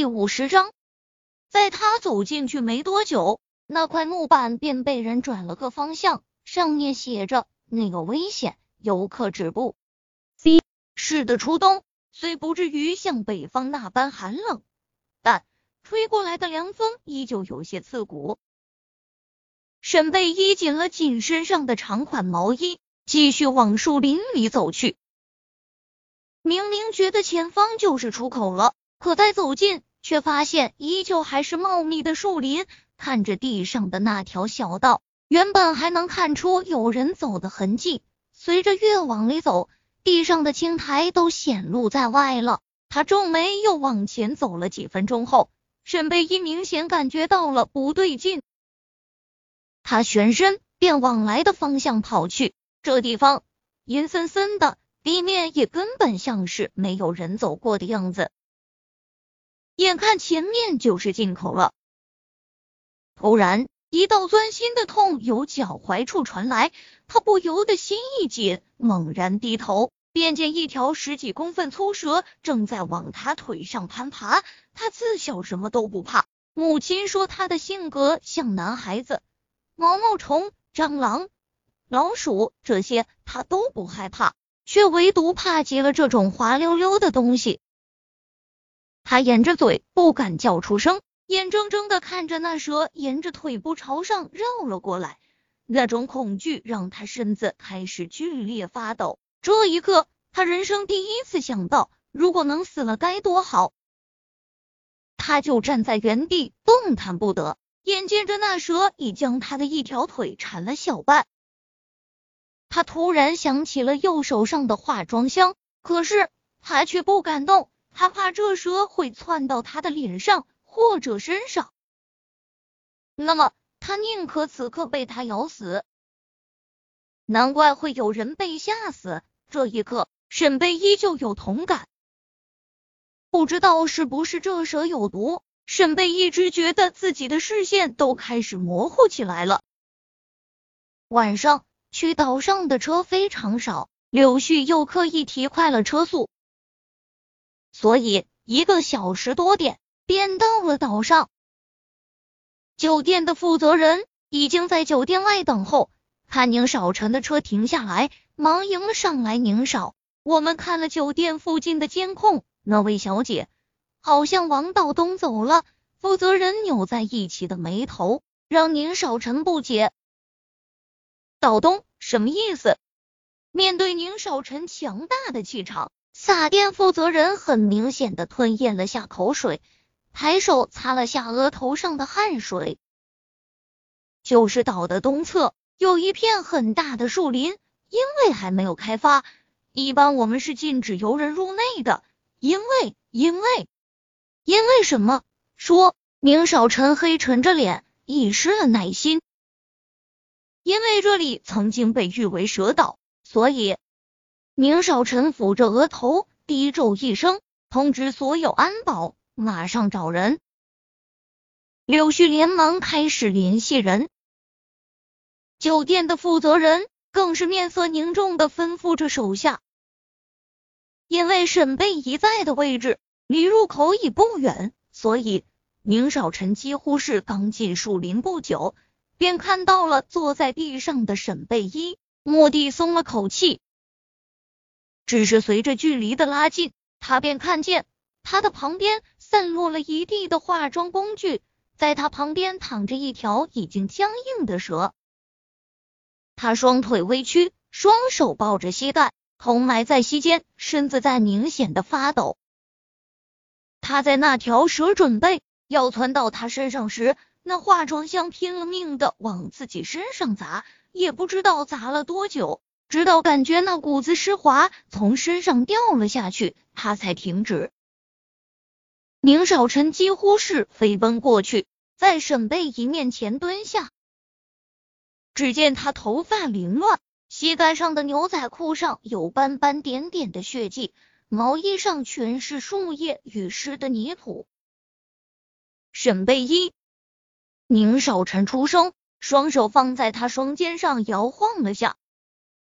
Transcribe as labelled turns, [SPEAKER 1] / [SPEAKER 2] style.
[SPEAKER 1] 第五十章，在他走进去没多久，那块木板便被人转了个方向，上面写着“那个危险，游客止步”。C 是的，初冬虽不至于像北方那般寒冷，但吹过来的凉风依旧有些刺骨。沈贝衣紧了紧身上的长款毛衣，继续往树林里走去。明明觉得前方就是出口了。可再走近，却发现依旧还是茂密的树林。看着地上的那条小道，原本还能看出有人走的痕迹，随着越往里走，地上的青苔都显露在外了。他皱眉，又往前走了几分钟后，沈贝依明显感觉到了不对劲，他旋身便往来的方向跑去。这地方阴森森的，地面也根本像是没有人走过的样子。眼看前面就是进口了，突然一道钻心的痛由脚踝处传来，他不由得心一紧，猛然低头，便见一条十几公分粗蛇正在往他腿上攀爬。他自小什么都不怕，母亲说他的性格像男孩子，毛毛虫、蟑螂、老鼠这些他都不害怕，却唯独怕极了这种滑溜溜的东西。他掩着嘴，不敢叫出声，眼睁睁的看着那蛇沿着腿部朝上绕了过来。那种恐惧让他身子开始剧烈发抖。这一刻，他人生第一次想到，如果能死了该多好。他就站在原地，动弹不得，眼见着那蛇已将他的一条腿缠了小半。他突然想起了右手上的化妆箱，可是他却不敢动。他怕这蛇会窜到他的脸上或者身上，那么他宁可此刻被他咬死。难怪会有人被吓死。这一刻，沈贝依旧有同感。不知道是不是这蛇有毒，沈贝一直觉得自己的视线都开始模糊起来了。晚上去岛上的车非常少，柳絮又刻意提快了车速。所以一个小时多点便到了岛上。酒店的负责人已经在酒店外等候，看宁少臣的车停下来，忙迎了上来。宁少，我们看了酒店附近的监控，那位小姐好像王道东走了。负责人扭在一起的眉头让宁少臣不解。道东什么意思？面对宁少臣强大的气场。撒店负责人很明显的吞咽了下口水，抬手擦了下额头上的汗水。就是岛的东侧有一片很大的树林，因为还没有开发，一般我们是禁止游人入内的。因为，因为，因为什么？说，宁少臣黑沉着脸，已失了耐心。因为这里曾经被誉为蛇岛，所以。宁少臣抚着额头，低咒一声，通知所有安保，马上找人。柳絮连忙开始联系人。酒店的负责人更是面色凝重的吩咐着手下，因为沈贝一在的位置离入口已不远，所以宁少臣几乎是刚进树林不久，便看到了坐在地上的沈贝依，蓦地松了口气。只是随着距离的拉近，他便看见他的旁边散落了一地的化妆工具，在他旁边躺着一条已经僵硬的蛇。他双腿微曲，双手抱着膝盖，头埋在膝间，身子在明显的发抖。他在那条蛇准备要窜到他身上时，那化妆箱拼了命的往自己身上砸，也不知道砸了多久。直到感觉那股子湿滑从身上掉了下去，他才停止。宁少臣几乎是飞奔过去，在沈贝仪面前蹲下。只见他头发凌乱，膝盖上的牛仔裤上有斑斑点点的血迹，毛衣上全是树叶与湿的泥土。沈贝依，宁少臣出声，双手放在他双肩上摇晃了下。